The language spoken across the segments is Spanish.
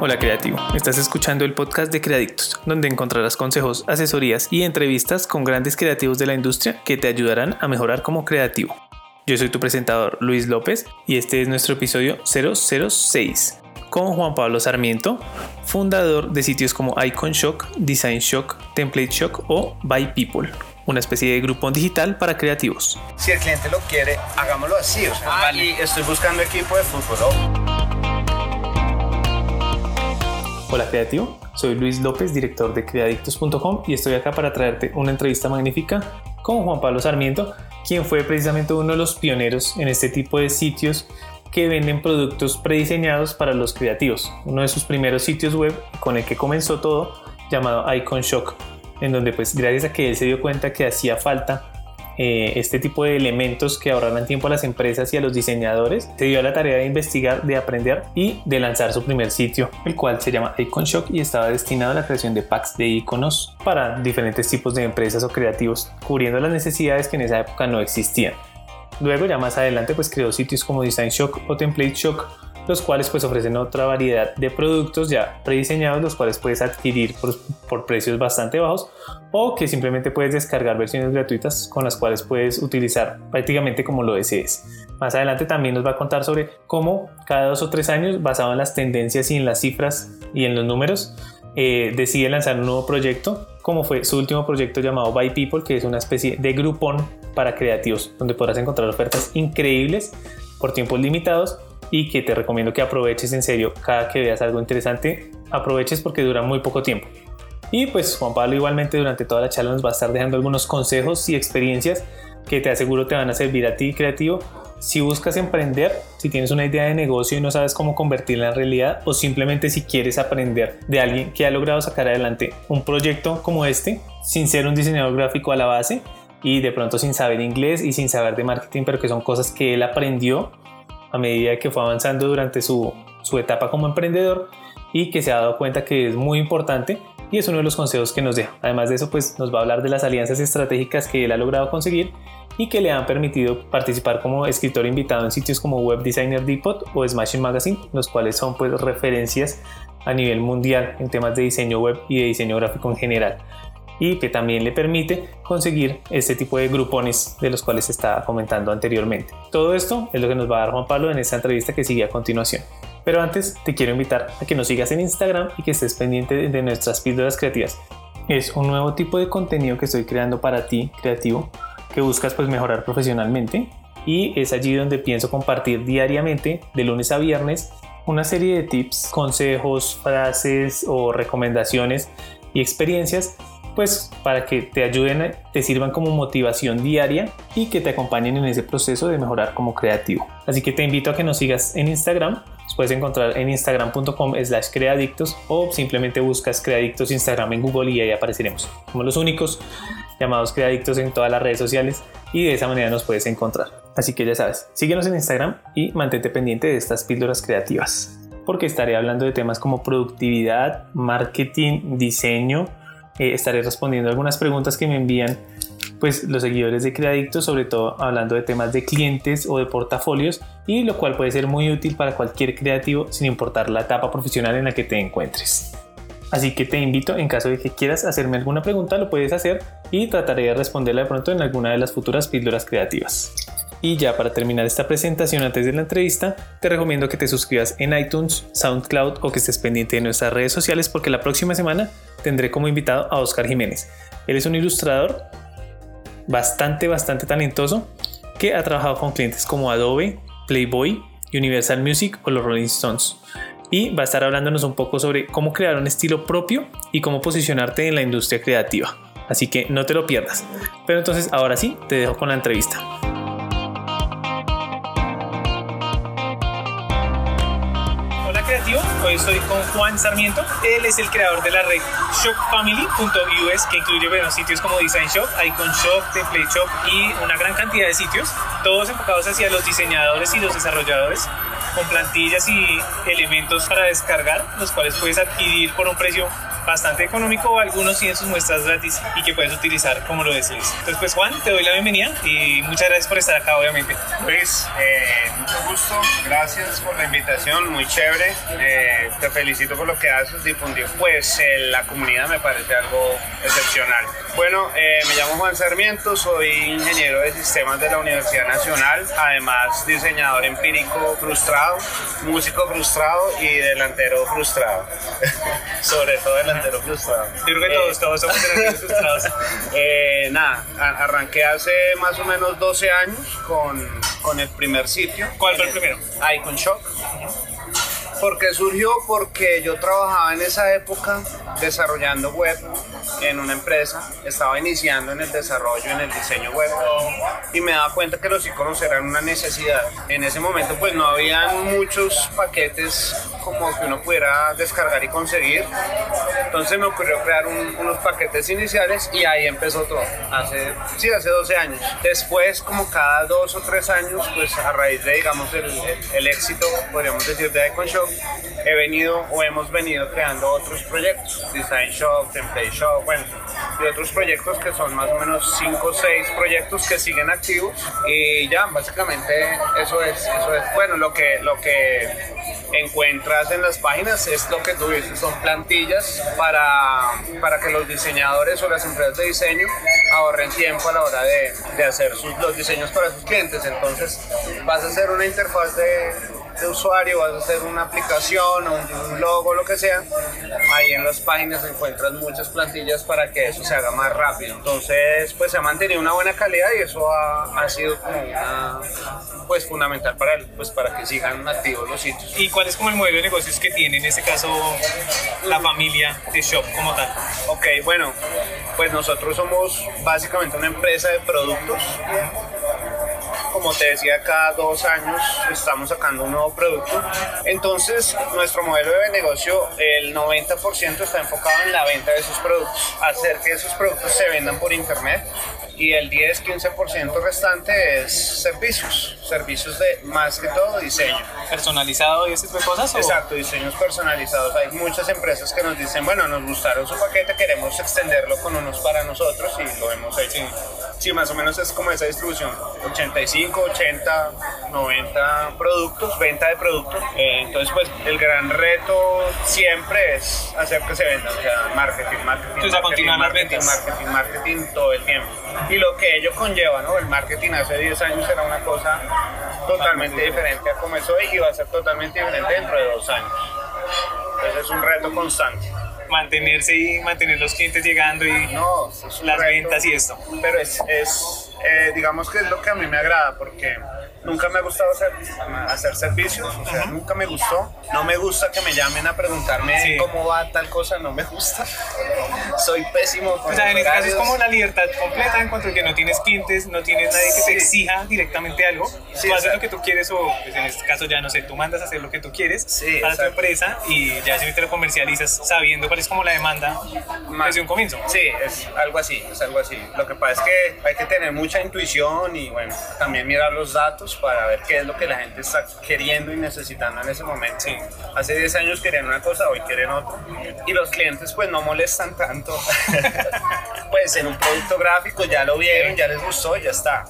Hola creativo, estás escuchando el podcast de Creadictos, donde encontrarás consejos, asesorías y entrevistas con grandes creativos de la industria que te ayudarán a mejorar como creativo. Yo soy tu presentador Luis López y este es nuestro episodio 006 con Juan Pablo Sarmiento, fundador de sitios como Icon Shock, Design Shock, Template Shock o By People, una especie de grupo digital para creativos. Si el cliente lo quiere, hagámoslo así. O sea, vale. estoy buscando equipo de fútbol. Hola creativo, soy Luis López, director de creadictos.com y estoy acá para traerte una entrevista magnífica con Juan Pablo Sarmiento, quien fue precisamente uno de los pioneros en este tipo de sitios que venden productos prediseñados para los creativos. Uno de sus primeros sitios web con el que comenzó todo, llamado Icon Shock, en donde pues gracias a que él se dio cuenta que hacía falta eh, este tipo de elementos que ahorraran tiempo a las empresas y a los diseñadores, se dio a la tarea de investigar, de aprender y de lanzar su primer sitio, el cual se llama Icon Shock y estaba destinado a la creación de packs de iconos para diferentes tipos de empresas o creativos, cubriendo las necesidades que en esa época no existían. Luego ya más adelante pues creó sitios como Design Shock o Template Shock, los cuales pues ofrecen otra variedad de productos ya prediseñados, los cuales puedes adquirir por, precios bastante bajos o que simplemente puedes descargar versiones gratuitas con las cuales puedes utilizar prácticamente como lo desees. Más adelante también nos va a contar sobre cómo cada dos o tres años, basado en las tendencias y en las cifras y en los números, eh, decide lanzar un nuevo proyecto, como fue su último proyecto llamado By People, que es una especie de grupón para creativos, donde podrás encontrar ofertas increíbles por tiempos limitados y que te recomiendo que aproveches en serio cada que veas algo interesante, aproveches porque dura muy poco tiempo. Y pues Juan Pablo igualmente durante toda la charla nos va a estar dejando algunos consejos y experiencias que te aseguro te van a servir a ti creativo si buscas emprender, si tienes una idea de negocio y no sabes cómo convertirla en realidad o simplemente si quieres aprender de alguien que ha logrado sacar adelante un proyecto como este sin ser un diseñador gráfico a la base y de pronto sin saber inglés y sin saber de marketing, pero que son cosas que él aprendió a medida que fue avanzando durante su, su etapa como emprendedor y que se ha dado cuenta que es muy importante y es uno de los consejos que nos deja. Además de eso, pues nos va a hablar de las alianzas estratégicas que él ha logrado conseguir y que le han permitido participar como escritor invitado en sitios como Web Designer Depot o Smashing Magazine, los cuales son pues referencias a nivel mundial en temas de diseño web y de diseño gráfico en general y que también le permite conseguir este tipo de grupones de los cuales estaba comentando anteriormente. Todo esto es lo que nos va a dar Juan Pablo en esta entrevista que sigue a continuación. Pero antes te quiero invitar a que nos sigas en Instagram y que estés pendiente de nuestras píldoras creativas. Es un nuevo tipo de contenido que estoy creando para ti, creativo, que buscas pues mejorar profesionalmente y es allí donde pienso compartir diariamente, de lunes a viernes, una serie de tips, consejos, frases o recomendaciones y experiencias pues para que te ayuden, te sirvan como motivación diaria y que te acompañen en ese proceso de mejorar como creativo. Así que te invito a que nos sigas en Instagram. Nos puedes encontrar en instagram.com slash creadictos o simplemente buscas creadictos Instagram en Google y ahí apareceremos. como los únicos llamados creadictos en todas las redes sociales y de esa manera nos puedes encontrar. Así que ya sabes, síguenos en Instagram y mantente pendiente de estas píldoras creativas porque estaré hablando de temas como productividad, marketing, diseño, eh, estaré respondiendo algunas preguntas que me envían pues los seguidores de Creadictos, sobre todo hablando de temas de clientes o de portafolios y lo cual puede ser muy útil para cualquier creativo sin importar la etapa profesional en la que te encuentres. Así que te invito, en caso de que quieras hacerme alguna pregunta, lo puedes hacer y trataré de responderla de pronto en alguna de las futuras píldoras creativas. Y ya para terminar esta presentación antes de la entrevista, te recomiendo que te suscribas en iTunes, SoundCloud o que estés pendiente de nuestras redes sociales porque la próxima semana tendré como invitado a Oscar Jiménez. Él es un ilustrador bastante, bastante talentoso que ha trabajado con clientes como Adobe, Playboy, Universal Music o los Rolling Stones. Y va a estar hablándonos un poco sobre cómo crear un estilo propio y cómo posicionarte en la industria creativa. Así que no te lo pierdas. Pero entonces ahora sí, te dejo con la entrevista. Hoy estoy con Juan Sarmiento. Él es el creador de la red shopfamily.us que incluye bueno, sitios como Design Shop, Icon Shop, Template Shop y una gran cantidad de sitios, todos enfocados hacia los diseñadores y los desarrolladores con plantillas y elementos para descargar, los cuales puedes adquirir por un precio bastante económico, algunos sí en sus muestras gratis y que puedes utilizar como lo decís. Entonces, pues Juan, te doy la bienvenida y muchas gracias por estar acá, obviamente. Luis, eh, mucho gusto, gracias por la invitación, muy chévere. Eh, te felicito por lo que haces, difundir pues la comunidad me parece algo excepcional. Bueno, eh, me llamo Juan Sarmiento, soy ingeniero de sistemas de la Universidad Nacional, además diseñador empírico frustrado, músico frustrado y delantero frustrado. Sobre todo delantero frustrado. Yo creo que todos, todos somos delanteros frustrados. nada, arranqué hace más o menos 12 años con, con el primer sitio. ¿Cuál fue el primero? Icon Shock. ¿Por qué surgió? Porque yo trabajaba en esa época desarrollando web en una empresa, estaba iniciando en el desarrollo, en el diseño web y me daba cuenta que los iconos eran una necesidad. En ese momento pues no habían muchos paquetes como que uno pudiera descargar y conseguir. Entonces me ocurrió crear unos paquetes iniciales y ahí empezó todo. Hace, sí, hace 12 años. Después, como cada dos o tres años, pues a raíz de, digamos, el, el, éxito, podríamos decir, de Icon Shop, he venido o hemos venido creando otros proyectos. Design Shop, Template Shop, bueno, y otros proyectos que son más o menos 5 o 6 proyectos que siguen activos. Y ya, básicamente eso es, eso es, bueno, lo que, lo que encuentras en las páginas es lo que tú dices, son plantillas para, para que los diseñadores o las empresas de diseño ahorren tiempo a la hora de, de hacer sus, los diseños para sus clientes. Entonces vas a hacer una interfaz de, de usuario, vas a hacer una aplicación o un logo, lo que sea, ahí en las páginas encuentras muchas plantillas para que eso se haga más rápido. Entonces, pues se ha mantenido una buena calidad y eso ha, ha sido como una, pues fundamental para, el, pues, para que sigan activos los sitios. ¿Y cuál es como el modelo de negocios que tiene en este caso la familia de Shop como tal? Ok, bueno, pues nosotros somos básicamente una empresa de productos como te decía, cada dos años estamos sacando un nuevo producto. Entonces, nuestro modelo de negocio, el 90% está enfocado en la venta de esos productos, hacer que esos productos se vendan por internet y el 10-15% restante es servicios, servicios de más que todo diseño. ¿Personalizado y ese tipo de cosas? Exacto, diseños personalizados. Hay muchas empresas que nos dicen, bueno, nos gustaron su paquete, queremos extenderlo con unos para nosotros y lo hemos hecho. Sí, más o menos es como esa distribución, 85, 80, 90 productos, venta de productos. Eh, entonces, pues el gran reto siempre es hacer que se vendan, o sea, marketing, marketing, Entonces, marketing, marketing, marketing, marketing todo el tiempo y lo que ello conlleva, ¿no? El marketing hace 10 años era una cosa totalmente diferente a como es hoy y va a ser totalmente diferente dentro de dos años. Entonces es un reto constante. Mantenerse y mantener los clientes llegando y no, las ventas y esto. Pero es, es eh, digamos que es lo que a mí me agrada porque nunca me ha gustado hacer, hacer servicios, o sea, nunca me gustó. No me gusta que me llamen a preguntarme cómo va tal cosa, no me gusta. Soy pésimo. o sea, en este caso es como la libertad completa en cuanto a que no tienes clientes, no tienes nadie que te exija directamente algo. tú haces lo que tú quieres o pues en este caso ya no sé, tú mandas a hacer lo que tú quieres para tu empresa y ya si te lo comercializas sabiendo cuál es como la demanda desde un comienzo. Sí, es algo así, es algo así. Lo que pasa es que hay que tener mucha intuición y bueno, también mirar los datos para ver qué es lo que la gente está queriendo y necesitando en ese momento. Hace 10 años querían una cosa, hoy quieren otra. Y los clientes pues no molestan tanto. pues en un producto gráfico ya lo vieron, ya les gustó, ya está.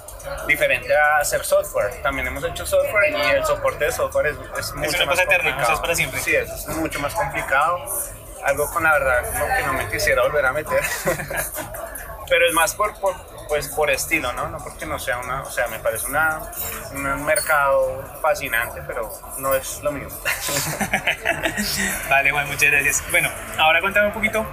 Diferente a hacer software. También hemos hecho software y el soporte de software es, es mucho es una más cosa complicado. eterna, es para siempre. Sí, es mucho más complicado. Algo con la verdad lo que no me quisiera volver a meter. Pero es más por, por pues por estilo, ¿no? No porque no sea una, o sea, me parece una, un mercado fascinante, pero no es lo mío. vale, Juan, muchas gracias. Bueno, ahora cuéntame un poquito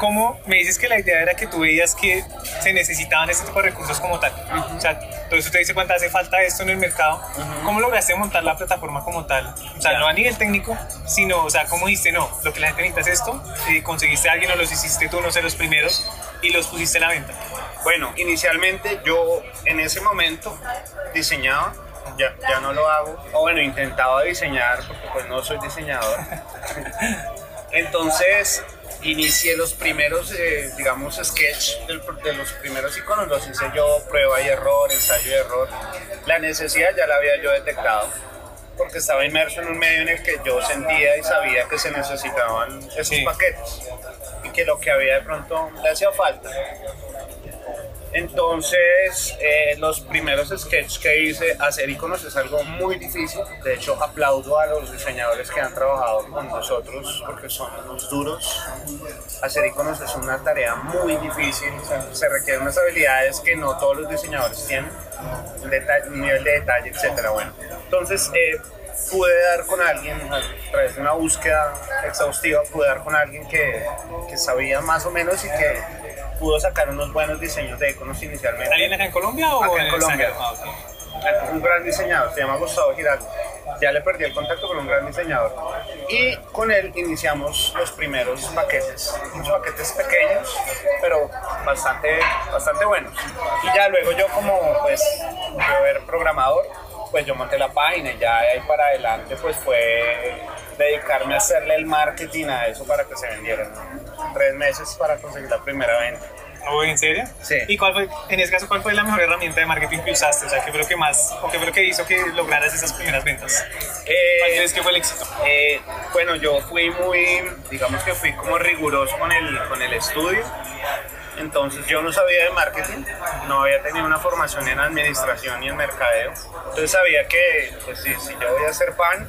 cómo me dices que la idea era que tú veías que se necesitaban este tipo de recursos como tal. O sea, eso te dice cuánto hace falta esto en el mercado. ¿Cómo lograste montar la plataforma como tal? O sea, no a nivel técnico, sino, o sea, ¿cómo dijiste, no, lo que la gente necesita es esto? Y conseguiste a alguien o los hiciste tú, no sé, los primeros, y los pusiste a la venta. Bueno, inicialmente yo en ese momento diseñaba, ya, ya no lo hago, o bueno, intentaba diseñar, porque pues no soy diseñador. Entonces inicié los primeros, eh, digamos, sketch de los primeros iconos, los hice yo, prueba y error, ensayo y error. La necesidad ya la había yo detectado porque estaba inmerso en un medio en el que yo sentía y sabía que se necesitaban esos paquetes. Y que lo que había de pronto le hacía falta. Entonces, eh, los primeros sketches que hice, hacer iconos es algo muy difícil. De hecho, aplaudo a los diseñadores que han trabajado con nosotros porque son unos duros. Hacer iconos es una tarea muy difícil. O sea, se requieren unas habilidades que no todos los diseñadores tienen, un, nivel de detalle, etcétera. Bueno, entonces eh, pude dar con alguien, a través de una búsqueda exhaustiva, pude dar con alguien que, que sabía más o menos y que pudo sacar unos buenos diseños de iconos inicialmente. ¿Alguien acá en Colombia o Acá en Colombia. Ah. Un gran diseñador, se llama Gustavo Giraldo. Ya le perdí el contacto con un gran diseñador. Y con él iniciamos los primeros paquetes. Unos paquetes pequeños, pero bastante, bastante buenos. Y ya luego yo como, pues, yo era programador, pues yo monté la página y ya de ahí para adelante pues fue dedicarme a hacerle el marketing a eso para que se vendieran. Tres meses para conseguir la primera venta. ¿Oh, ¿En serio? Sí. ¿Y cuál fue, en ese caso, cuál fue la mejor herramienta de marketing que usaste? O sea, ¿qué fue lo que más, o qué fue lo que hizo que lograras esas primeras ventas? ¿Cuál Eh, crees que fue el éxito? Eh, bueno, yo fui muy, digamos que fui como riguroso con el, con el estudio. Entonces yo no sabía de marketing, no había tenido una formación en administración y en mercadeo. Entonces sabía que pues, si, si yo voy a hacer pan,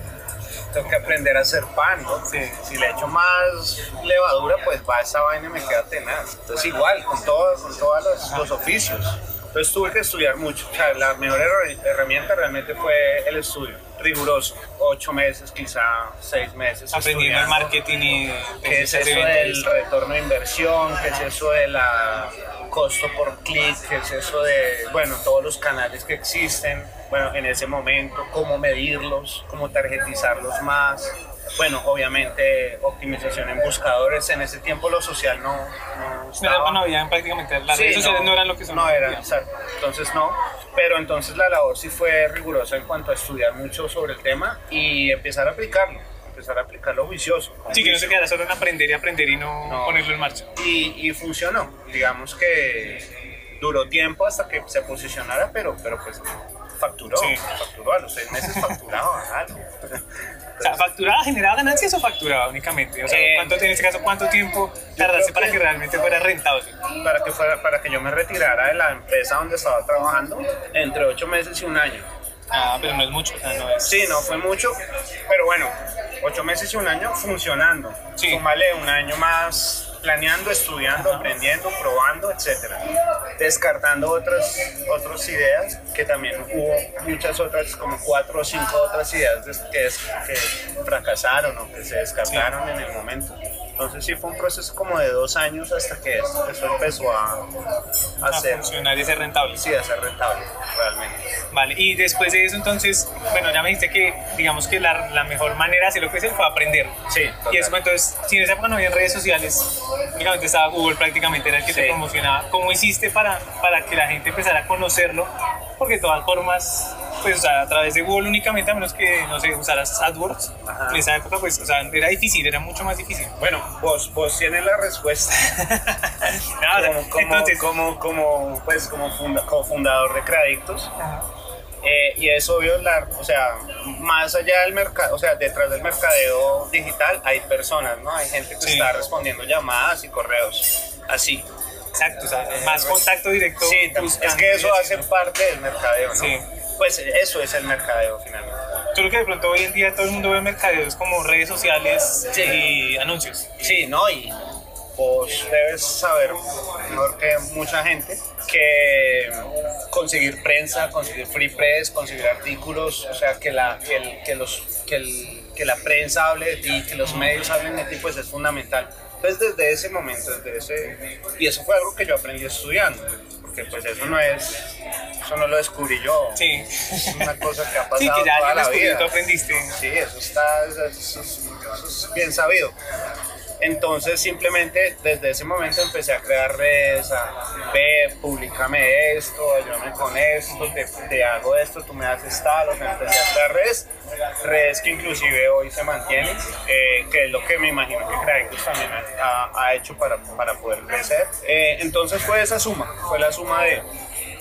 tengo que aprender a hacer pan, ¿no? Si le echo más levadura, pues va esa vaina y me queda tenaz. Entonces igual, con todos con todos los, los oficios. Entonces tuve que estudiar mucho. O sea, la mejor herra- herramienta realmente fue el estudio, riguroso. Ocho meses, quizá seis meses. Aprendiendo el marketing y ¿Qué es eso del retorno de inversión? ¿Qué es eso de la costo por clic? ¿Qué es eso de, bueno, todos los canales que existen? Bueno, en ese momento, cómo medirlos, cómo targetizarlos más. Bueno, obviamente optimización en buscadores. En ese tiempo lo social no, no No, estaba. no había prácticamente, las Sí, redes sociales no, eran lo que son. No eran, exacto. Entonces no. Pero entonces la labor sí fue rigurosa en cuanto a estudiar mucho sobre el tema y empezar a aplicarlo. Empezar a aplicarlo juicioso. Sí, que no se quedara solo en aprender y aprender y no, No. ponerlo en marcha. y, y funcionó. Digamos que duró tiempo hasta que se posicionara, pero, pero pues facturó, Sí. facturó a los seis meses facturaba algo. O sea, ¿facturaba, generaba ganancias o facturaba únicamente? O sea, Eh, ¿cuánto, en este caso, ¿cuánto tiempo tardaste para que- que realmente fuera rentable? para que fuera, para que yo me retirara de la empresa donde estaba trabajando entre ocho meses y un año. Ah, pero no es mucho. o sea, no es... Sí, no fue mucho, pero bueno, ocho meses y un año funcionando. Sí. Súmale un año más planeando, estudiando, aprendiendo, probando, etcétera. Descartando otras, otras ideas, que también hubo muchas otras, como cuatro o cinco otras ideas que, fracasaron o que se descartaron en el momento. Entonces sí fue un proceso como de dos años hasta que eso, eso empezó a, a a ser, funcionar y ser rentable. sí, a ser rentable, realmente. Vale, y después de eso, entonces, bueno, ya me dijiste que, digamos que la, la mejor manera de hacer lo que es fue aprender. Sí, Y eso, total. entonces, si en esa época no había redes sociales, únicamente estaba Google prácticamente, era el que te Sí. promocionaba. ¿Cómo hiciste para, para que la gente empezara a conocerlo? Porque de todas formas, pues, o sea, a través de Google únicamente, a menos que, no sé, usaras AdWords, Ajá. en esa época, pues, o sea, era difícil, era mucho más difícil. Bueno, vos, vos tienes la respuesta. No, como, como, entonces, como, como, pues, como, funda- como fundador de Creadictos. Eh, y es obvio, la, o sea, más allá del mercado, o sea, detrás del mercadeo digital hay personas, ¿no? Hay gente que Sí. está respondiendo llamadas y correos, así. exacto, o sea, más contacto directo. Sí, es que eso hace parte del mercadeo, ¿no? Sí. Pues eso es el mercadeo finalmente. Creo que de pronto hoy en día todo el mundo ve mercadeos como redes sociales Sí. y anuncios. Sí, ¿no? Y vos debes saber, mejor que mucha gente, que conseguir prensa, conseguir free press, conseguir artículos, o sea, que la, que el- que los, que el- que la prensa hable de ti, que los medios hablen de ti, pues es fundamental. Entonces, desde ese momento, desde ese... Y eso fue algo que yo aprendí estudiando, porque pues eso no es... Eso no lo descubrí yo. Sí. Es una cosa que ha pasado Sí, que ya toda la vida. tú aprendiste. Sí, eso está, eso, eso es, eso es bien sabido. Entonces simplemente desde ese momento empecé a crear redes, a ve, públicame esto, ayúdame con esto, te, te hago esto, tú me haces tal, o sea, empecé a crear redes, redes que inclusive hoy se mantienen, eh, que es lo que me imagino que Creativos también ha, ha hecho para, para poder crecer. Eh, entonces fue esa suma, fue la suma de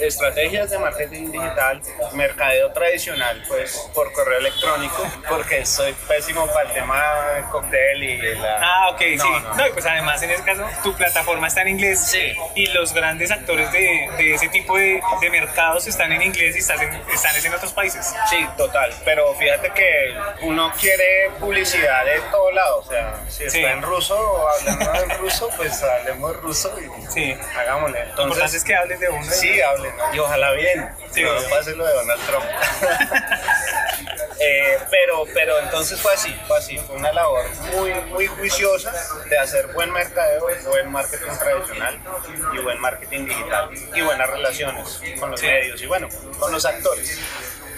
estrategias de marketing digital, mercadeo tradicional, pues por correo electrónico, porque soy pésimo para el tema de cóctel y la... Ah, ok, sí. No, y pues además en ese caso tu plataforma está en inglés Sí. y los grandes actores de, de ese tipo de, de mercados están en inglés y están en, están en otros países. Sí, total. Pero fíjate que uno quiere publicidad de todo lado. O sea, si está Sí. en ruso o hablando en ruso, pues hablemos ruso y Sí. hagámosle. Lo importante Entonces, es que hables de uno. Sí, hablen, ¿no? Y ojalá bien. Sí, no pase lo de Donald Trump. Eh, pero, pero entonces fue así, fue así, fue una labor muy, muy juiciosa de hacer buen mercadeo, buen marketing tradicional y buen marketing digital y buenas relaciones con los medios y bueno, con los actores,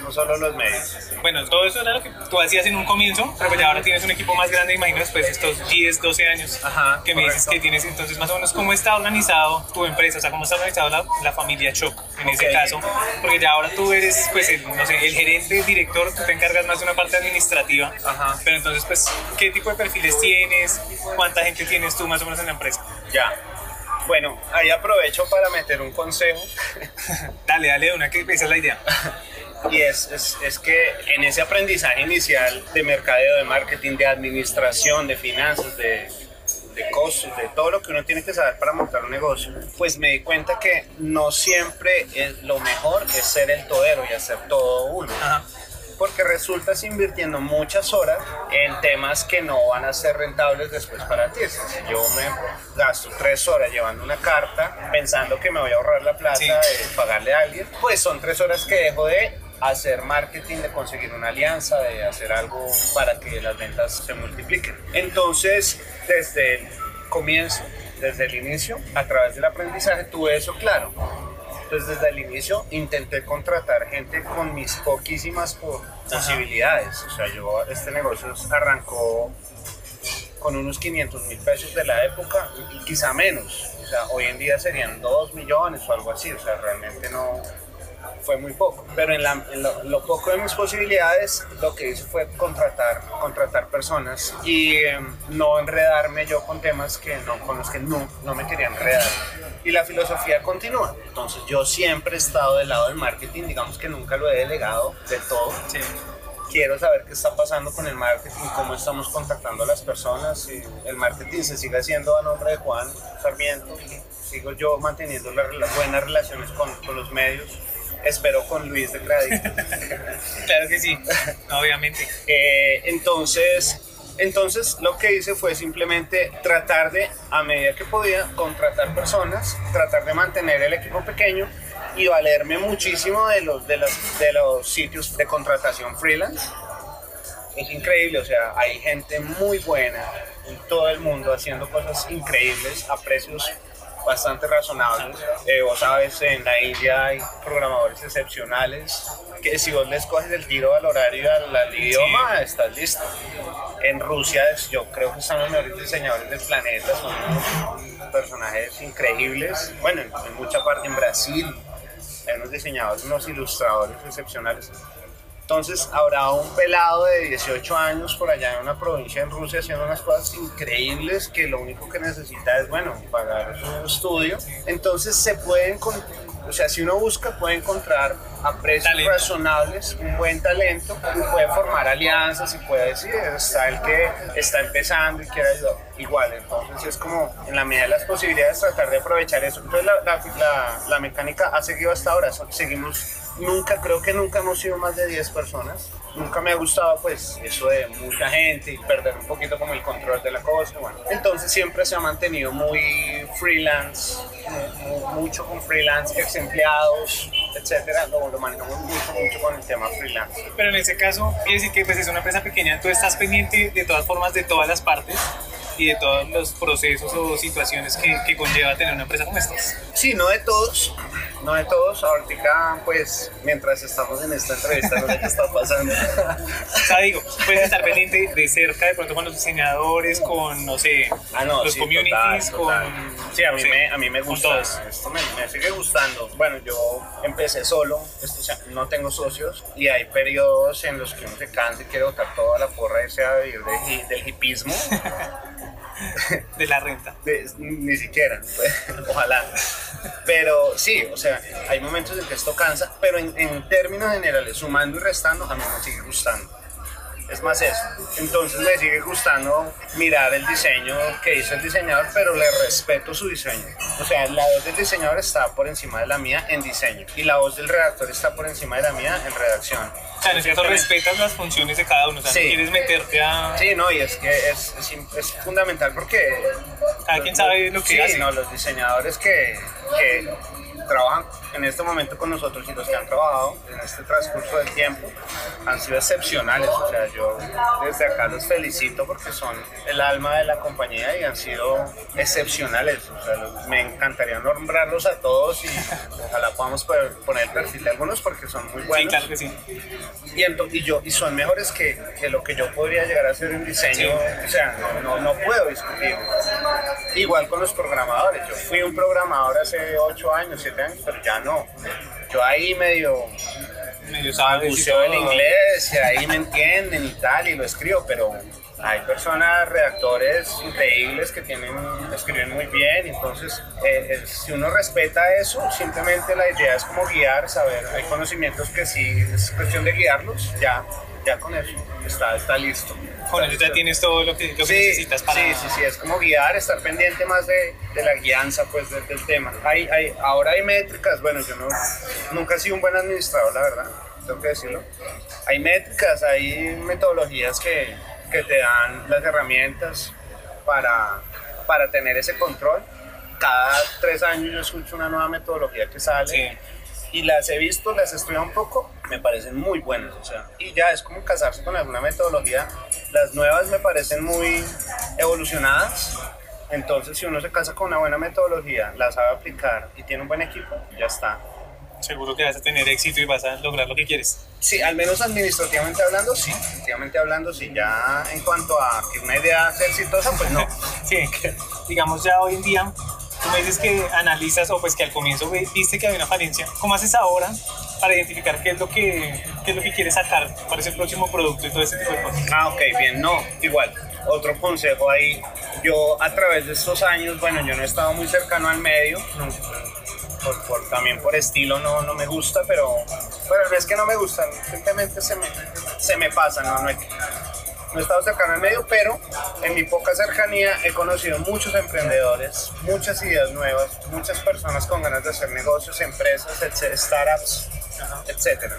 no solo los medios. Bueno, todo eso era lo que tú hacías en un comienzo, pero pues ya ahora tienes un equipo más grande, imagino, después de estos 10, 12 años Ajá, que me dices que tienes. Entonces, más o menos, ¿cómo está organizado tu empresa? O sea, ¿cómo está organizado la, la familia Choc en ese Ok. caso? Porque ya ahora tú eres, pues, el, no sé, el gerente, el director, tú te encargas más de una parte administrativa. Ajá. Pero entonces, pues, ¿qué tipo de perfiles tienes? ¿Cuánta gente tienes tú más o menos en la empresa? Ya. Bueno, ahí aprovecho para meter un consejo Dale, dale, una que esa es la idea. Y es, es, es que en ese aprendizaje inicial de mercadeo, de marketing, de administración, de finanzas, de, de costos, de todo lo que uno tiene que saber para montar un negocio, pues me di cuenta que no siempre es, lo mejor es ser el todero y hacer todo uno. Ajá. Porque resultas invirtiendo muchas horas en temas que no van a ser rentables después para ti. Si yo me gasto tres horas llevando una carta pensando que me voy a ahorrar la plata Sí. de pagarle a alguien, pues son tres horas que dejo de hacer marketing, de conseguir una alianza, de hacer algo para que las ventas se multipliquen. Entonces, desde el comienzo, desde el inicio, a través del aprendizaje, tuve eso claro. Entonces desde el inicio intenté contratar gente con mis poquísimas po- posibilidades. O sea, yo este negocio arrancó con unos 500 mil pesos de la época y quizá menos. O sea, hoy en día serían 2 millones o algo así. O sea, realmente no fue muy poco. Pero en, la- en lo, lo poco de mis posibilidades, lo que hice fue contratar, contratar personas y eh, no enredarme yo con temas que no, con los que no, no me quería enredar. Y la filosofía continúa. Entonces yo siempre he estado del lado del marketing, digamos que nunca lo he delegado de todo. Sí. Quiero saber qué está pasando con el marketing, cómo estamos contactando a las personas. El marketing se sigue haciendo a nombre de Juan Sarmiento, sigo yo manteniendo las buenas relaciones con, con los medios. Espero con Luis de Crédito. Claro que sí, obviamente. Eh, entonces, entonces lo que hice fue simplemente tratar de, a medida que podía, contratar personas, tratar de mantener el equipo pequeño y valerme muchísimo de los, de los, de los sitios de contratación freelance. Es increíble, o sea, hay gente muy buena en todo el mundo haciendo cosas increíbles a precios bastante razonables. Eh, vos sabes, en la India hay programadores excepcionales que si vos les coges el tiro al horario y al, al idioma, estás listo. En Rusia es- yo creo que están los mejores diseñadores del planeta, son unos personajes increíbles. Bueno, en, en mucha parte en Brasil hay unos diseñadores, unos ilustradores excepcionales. Entonces habrá un pelado de 18 años por allá en una provincia en Rusia haciendo unas cosas increíbles que lo único que necesita es, bueno, pagar su estudio. Entonces se pueden, con- o sea, si uno busca puede encontrar a precios Talento. razonables un buen talento y puede formar alianzas y puede decir, está el que está empezando y quiere ayudar. Igual, entonces es como en la medida de las posibilidades tratar de aprovechar eso. Entonces la, la, la- la mecánica ha seguido hasta ahora, seguimos, nunca, creo que nunca hemos sido más de 10 personas. Nunca me ha gustado pues eso de mucha gente y perder un poquito como el control de la cosa. Bueno, entonces siempre se ha mantenido muy freelance, mucho con freelance, ex empleados, etcétera. Lo, lo manejamos mucho, mucho con el tema freelance. Pero en ese caso, quiere decir que pues, es una empresa pequeña, tú estás pendiente de todas formas de todas las partes y de todos los procesos o situaciones que, que conlleva tener una empresa como estas. Sí, no de todos, no de todos. Ahorita, pues, mientras estamos en esta entrevista, no sé qué está pasando. O sea, digo, puedes estar pendiente de cerca de pronto con los diseñadores, con, no sé, Ah, no, los sí, communities, total, total. con... Sí, a mí, sé, me, a mí me gusta. Esto me, me sigue gustando. Bueno, yo empecé solo, esto, o sea, no tengo socios y hay periodos en los que uno se cansa y quiere botar toda la porra y se a vivir de del hipismo. De la renta. Ni siquiera, pues, ojalá. Pero sí, o sea, hay momentos en que esto cansa, pero en, en términos generales, sumando y restando, a mí me sigue gustando. Es más eso. Entonces me sigue gustando mirar el diseño que hizo el diseñador, pero le respeto su diseño. O sea, la voz del diseñador está por encima de la mía en diseño y la voz del redactor está por encima de la mía en redacción. O sea, en respetas las funciones de cada uno, o sea, no quieres meterte a... Sí, no, y es que es, es, es fundamental porque... Cada quien sabe lo que sí, no, los diseñadores que, que trabajan en este momento con nosotros y los que han trabajado en este transcurso del tiempo han sido excepcionales. O sea, yo desde acá los felicito porque son el alma de la compañía y han sido excepcionales. O sea, me encantaría nombrarlos a todos y ojalá podamos poner el perfil de algunos porque son muy buenos. Sí, claro que sí. Y, y, yo, y son mejores que, que, lo que yo podría llegar a hacer en diseño. O sea, no, no puedo discutir. Igual con los programadores. Yo fui un programador hace 8 años, 7 años, pero ya no. Yo ahí medio, medio balbuceo el inglés y ahí me entienden y tal y lo escribo, pero hay personas, redactores increíbles que tienen, escriben muy bien, entonces eh, eh, si uno respeta eso, simplemente la idea es como guiar, saber, hay conocimientos que si es cuestión de guiarlos, ya, ya con eso está, está listo. Con eso ya tienes todo lo que, necesitas para... Sí, sí, sí, es como guiar, estar pendiente más de, de la guianza pues del tema. Hay, hay, ahora hay métricas, bueno, yo no, nunca he sido un buen administrador, la verdad, tengo que decirlo. Hay métricas, hay metodologías que, que te dan las herramientas para, para tener ese control. Cada tres años yo escucho una nueva metodología que sale y las he visto, las he estudiado un poco, me parecen muy buenas, o sea, y ya es como casarse con alguna metodología. Las nuevas me parecen muy evolucionadas, entonces si uno se casa con una buena metodología, la sabe aplicar y tiene un buen equipo, ya está. Seguro que vas a tener éxito y vas a lograr lo que quieres. Sí, al menos administrativamente hablando, sí. Administrativamente hablando, sí. Ya en cuanto a que una idea sea exitosa, pues no. sí, digamos ya hoy en día Tú me dices que analizas o pues que al comienzo viste que había una falencia. ¿Cómo haces ahora para identificar qué es lo que, qué es lo que quieres sacar para ese próximo producto y todo ese tipo de cosas? Ah, ok, bien. No, igual. Otro consejo ahí. Yo a través de estos años, bueno, yo no he estado muy cercano al medio. Por, también por estilo no, no me gusta, pero, pero es que no me gusta, simplemente se me, se me pasa, no, no, no he estado cercano al medio, pero en mi poca cercanía he conocido muchos emprendedores, muchas ideas nuevas, muchas personas con ganas de hacer negocios, empresas, startups, etc.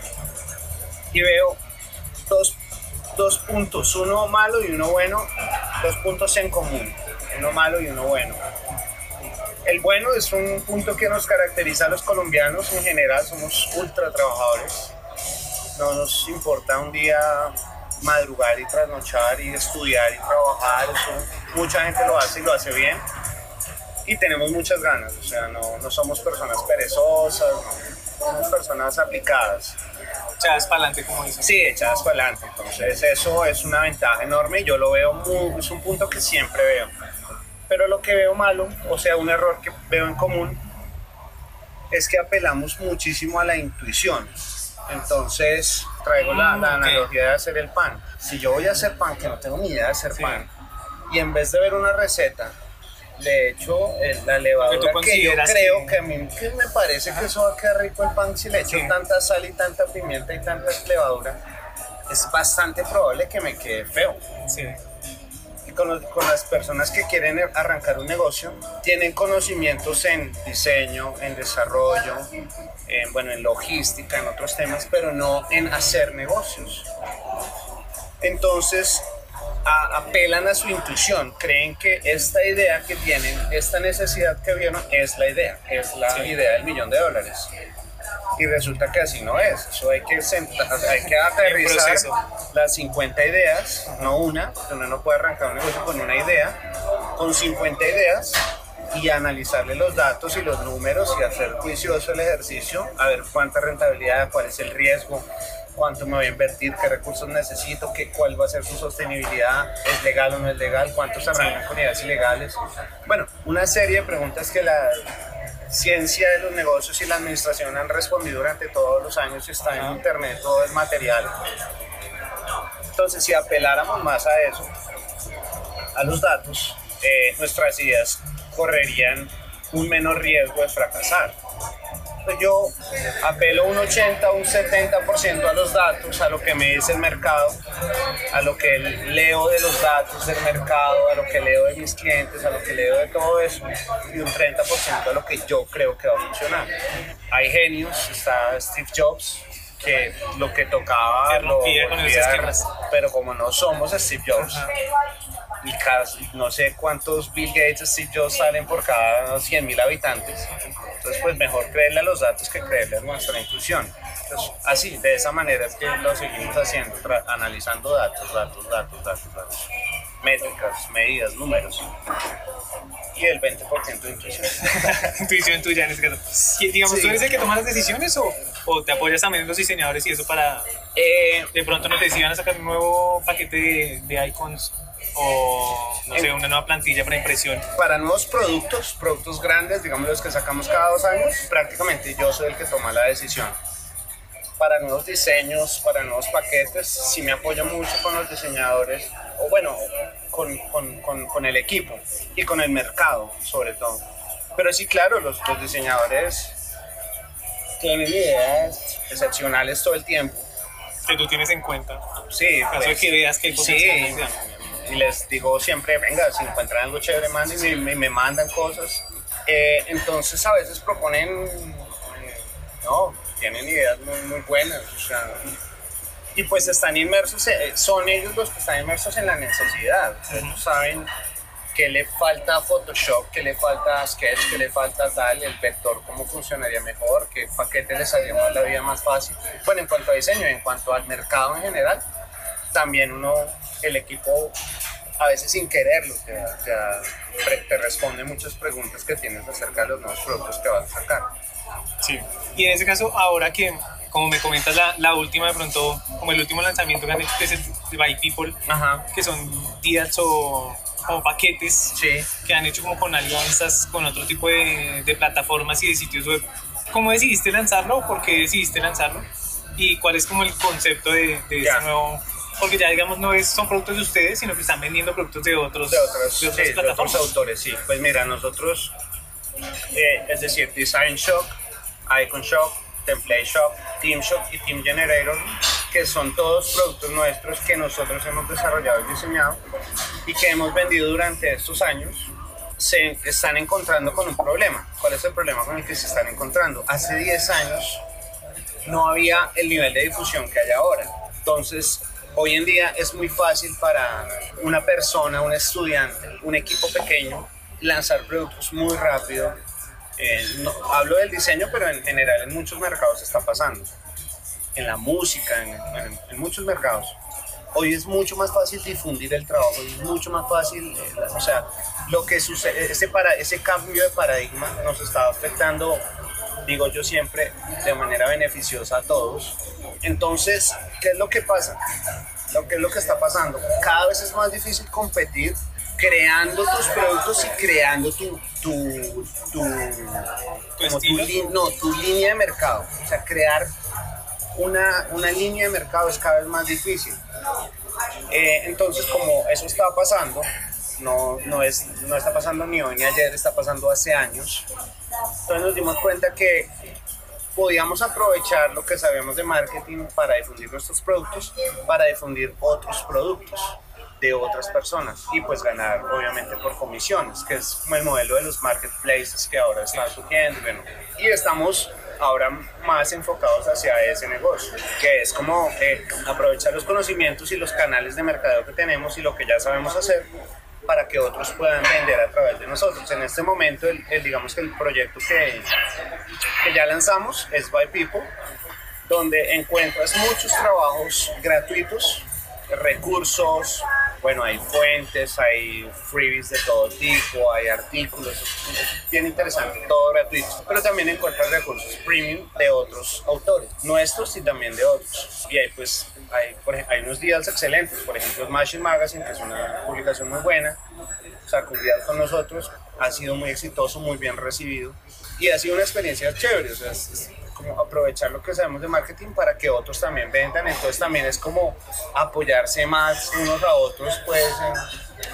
Y veo dos, dos puntos, uno malo y uno bueno, dos puntos en común, uno malo y uno bueno. El bueno es un punto que nos caracteriza a los colombianos en general, somos ultra trabajadores. No nos importa un día madrugar y trasnochar y estudiar y trabajar, mucha gente lo hace y lo hace bien. Y tenemos muchas ganas, o sea, no, no somos personas perezosas, somos personas aplicadas. Echadas para adelante, como dicen. Sí, echadas para adelante. Entonces, eso es una ventaja enorme y yo lo veo, muy, es un punto que siempre veo. Pero lo que veo malo, o sea, un error que veo en común, es que apelamos muchísimo a la intuición. Entonces, traigo la, la, mm, analogía de hacer el pan. Si yo voy a hacer pan, que no tengo ni idea de hacer pan, y en vez de ver una receta, le echo la levadura que yo creo que a mí que me parece que eso va a quedar rico el pan si le echo tanta sal y tanta pimienta y tanta levadura, es bastante probable que me quede feo. Sí con, con, las personas que quieren arrancar un negocio, tienen conocimientos en diseño, en desarrollo, en, bueno, en logística, en otros temas, pero no en hacer negocios. Entonces, apelan a su intuición, creen que esta idea que tienen, esta necesidad que vieron, es la idea, es la idea del millón de dólares y resulta que así no es. Eso hay que, hay que aterrizar las 50 ideas, no una, porque uno no puede arrancar un negocio con una idea, con 50 ideas y analizarle los datos y los números y hacer juicioso el ejercicio, a ver cuánta rentabilidad, cuál es el riesgo, cuánto me voy a invertir, qué recursos necesito, qué, cuál va a ser su sostenibilidad, es legal o no es legal, cuántos arrancan con ideas ilegales. Bueno, una serie de preguntas que la, ciencia de los negocios y la administración han respondido durante todos los años, está en internet todo el material. Entonces, si apeláramos más a eso, a los datos, eh, nuestras ideas correrían un menor riesgo de fracasar. Yo apelo un 80, un 70% a los datos, a lo que me dice el mercado, a lo que leo de los datos del mercado, a lo que leo de mis clientes, a lo que leo de todo eso, y un 30% a lo que yo creo que va a funcionar. Hay genios, está Steve Jobs, que lo que tocaba lo pero como no somos Steve Jobs, y no sé cuántos Bill Gates, Steve Jobs salen por cada 100 mil habitantes. Entonces, pues mejor creerle a los datos que creerle a nuestra intuición. Entonces, así, de esa manera es que lo seguimos haciendo, analizando datos, datos, datos, datos, datos, métricas, medidas, números. Y el 20% de intuición. intuición tuya en este caso. Digamos, ¿tú eres el que toma las decisiones o, o te apoyas también en los diseñadores y eso para... Eh, de pronto nos decían a sacar un nuevo paquete de, de icons o no sé, una nueva plantilla para impresión? Para nuevos productos, productos grandes, digamos los que sacamos cada dos años, prácticamente yo soy el que toma la decisión. Para nuevos diseños, para nuevos paquetes, sí me apoyo mucho con los diseñadores, o bueno, con, con, con, el equipo y con el mercado, sobre todo. Pero sí, claro, los, los diseñadores tienen ideas excepcionales todo el tiempo. Que tú tienes en cuenta. Sí. Caso pues, que veas que sí, y les digo siempre, venga, si encuentran algo chévere, manden y me, me mandan cosas. Eh, entonces a veces proponen, no, tienen ideas muy, muy buenas, o sea, y pues están inmersos, eh, son ellos los que están inmersos en la necesidad, ellos saben qué le falta a Photoshop, qué le falta a Sketch, qué le falta a tal, el vector, cómo funcionaría mejor, qué paquete les haría la vida más fácil. Bueno, en cuanto a diseño, en cuanto al mercado en general, también uno, el equipo, a veces sin quererlo, te, te responde muchas preguntas que tienes acerca de los nuevos productos que vas a sacar. Sí, y en ese caso, ahora que, como me comentas, la, la última de pronto, como el último lanzamiento que han hecho, que es el By People, que son días o como paquetes que han hecho como con alianzas con otro tipo de, de plataformas y de sitios web. ¿Cómo decidiste lanzarlo o por qué decidiste lanzarlo? ¿Y cuál es como el concepto de, de ese nuevo porque ya digamos no es, son productos de ustedes, sino que están vendiendo productos de otros, de otros, sí, plataformas. autores, sí. Pues mira, nosotros, eh, es decir, Design Shop, Icon Shop, Template Shop, Team Shop y Team Generator, que son todos productos nuestros que nosotros hemos desarrollado y diseñado y que hemos vendido durante estos años, se están encontrando con un problema. ¿Cuál es el problema con el que se están encontrando? Hace 10 años no había el nivel de difusión que hay ahora. Entonces, Hoy en día es muy fácil para una persona, un estudiante, un equipo pequeño, lanzar productos muy rápido. Eh, no, hablo del diseño, pero en general en muchos mercados está pasando. En la música, en, muchos mercados. Hoy es mucho más fácil difundir el trabajo, es mucho más fácil, eh, o sea, lo que sucede, ese, para, ese cambio de paradigma nos está afectando digo yo siempre, de manera beneficiosa a todos. Entonces, ¿qué es lo que pasa? Lo que es lo que está pasando. Cada vez es más difícil competir creando tus productos y creando tu, tu, tu, no, tu línea de mercado. O sea, crear una, una línea de mercado es cada vez más difícil. Eh, entonces, como eso está pasando, no, no, es, no está pasando ni hoy ni ayer, está pasando hace años. Entonces nos dimos cuenta que podíamos aprovechar lo que sabíamos de marketing para difundir nuestros productos, para difundir otros productos de otras personas y pues ganar obviamente por comisiones, que es como el modelo de los marketplaces que ahora están surgiendo. y estamos ahora más enfocados hacia ese negocio, que es como eh, aprovechar los conocimientos y los canales de mercadeo que tenemos y lo que ya sabemos hacer para que otros puedan vender a través de nosotros. En este momento, el, digamos que el proyecto que, que ya lanzamos es By People, donde encuentras muchos trabajos gratuitos, recursos, bueno, hay fuentes, hay freebies de todo tipo, hay artículos, es bien interesante, todo gratuito. Pero también encuentras recursos premium de otros autores, nuestros y también de otros. Y ahí pues hay, hay unos días excelentes, por ejemplo Machine Magazine, que es una publicación muy buena, o sea, con nosotros, ha sido muy exitoso, muy bien recibido y ha sido una experiencia chévere, o sea, como aprovechar lo que sabemos de marketing para que otros también vendan, entonces también es como apoyarse más unos a otros pues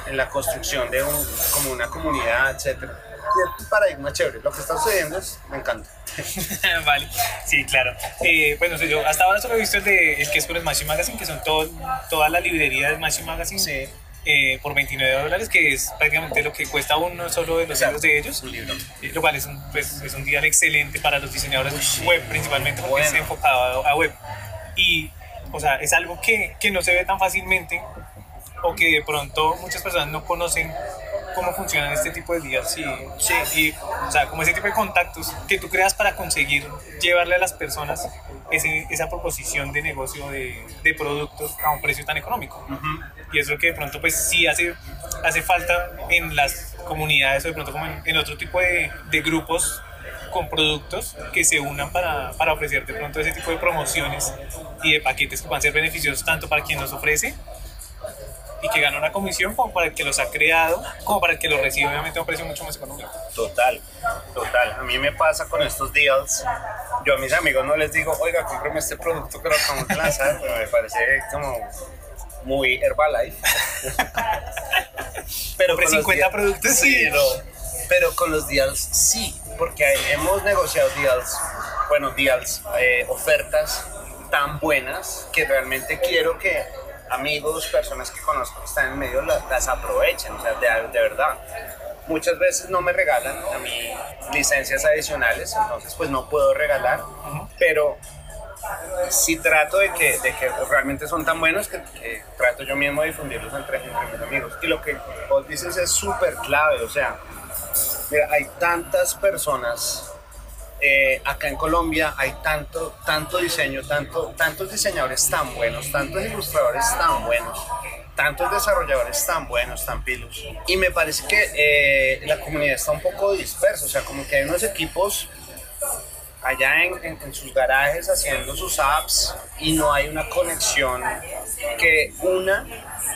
en, la construcción de un, como una comunidad, etcétera. Y un paradigma chévere, lo que está sucediendo es, me encanta. vale, sí, claro. Eh, bueno, yo hasta ahora solo he visto el, de, el que es con Smashing Magazine, que son todo, toda la librería de Smashing Magazine. Sí. Eh, por 29 dólares, que es prácticamente lo que cuesta uno solo de los libros de ellos. Un libro. Eh, Lo cual es un, pues, es un día excelente para los diseñadores Uy, web, principalmente porque Bueno. es enfocado a, a web. Y, o sea, es algo que, que no se ve tan fácilmente o que de pronto muchas personas no conocen cómo funcionan este tipo de días y, Sí. y, o sea, como ese tipo de contactos que tú creas para conseguir llevarle a las personas ese- esa proposición de negocio de, de productos a un precio tan económico. Y es lo que de pronto pues sí hace, hace falta en las comunidades o de pronto como en, en otro tipo de, de grupos con productos que se unan para, para ofrecer de pronto ese tipo de promociones y de paquetes que van a ser beneficiosos tanto para quien los ofrece y que gana una comisión como para el que los ha creado, como para el que los recibe obviamente a un precio mucho más económico. Total, total. A mí me pasa con estos deals. Yo a mis amigos no les digo, oiga, cómprame este producto que lo acabamos de lanzar. pero me parece como muy Herbalife. pero con los 50 deals- productos, sí. Pero con los deals sí, porque hemos negociado deals, bueno, deals, eh, ofertas tan buenas que realmente quiero que amigos, personas que conozco que están en medio la- las aprovechen, o sea, de, de verdad. Muchas veces no me regalan a mí licencias adicionales, entonces pues no puedo regalar, pero sí trato de que, de que realmente son tan buenos que, que trato yo mismo de difundirlos entre, entre mis amigos. Y lo que vos dices es súper clave, o sea, mira, hay tantas personas eh, acá en Colombia hay tanto, tanto diseño, tanto, tantos diseñadores tan buenos, tantos ilustradores tan buenos, tantos desarrolladores tan buenos, tan pilos. Y me parece que eh, la comunidad está un poco dispersa, o sea, como que hay unos equipos allá en, en- en sus garajes haciendo sus apps y no hay una conexión que una,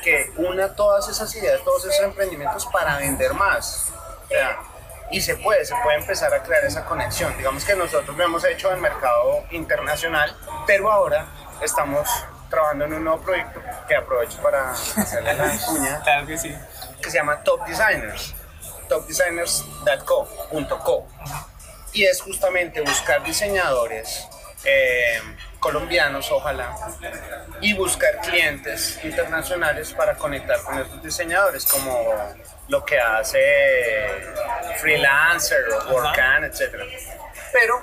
que una todas esas ideas, todos esos emprendimientos para vender más. O sea, y se puede, se puede empezar a crear esa conexión. Digamos que nosotros lo hemos hecho en mercado internacional, pero ahora estamos trabajando en un nuevo proyecto que aprovecho para hacerle la cuña Claro que sí. que se llama Top Designers, topdesigners.co.co. Y es justamente buscar diseñadores eh, colombianos, ojalá, y buscar clientes internacionales para conectar con estos diseñadores, como lo que hace Freelancer o Workan, etc. Pero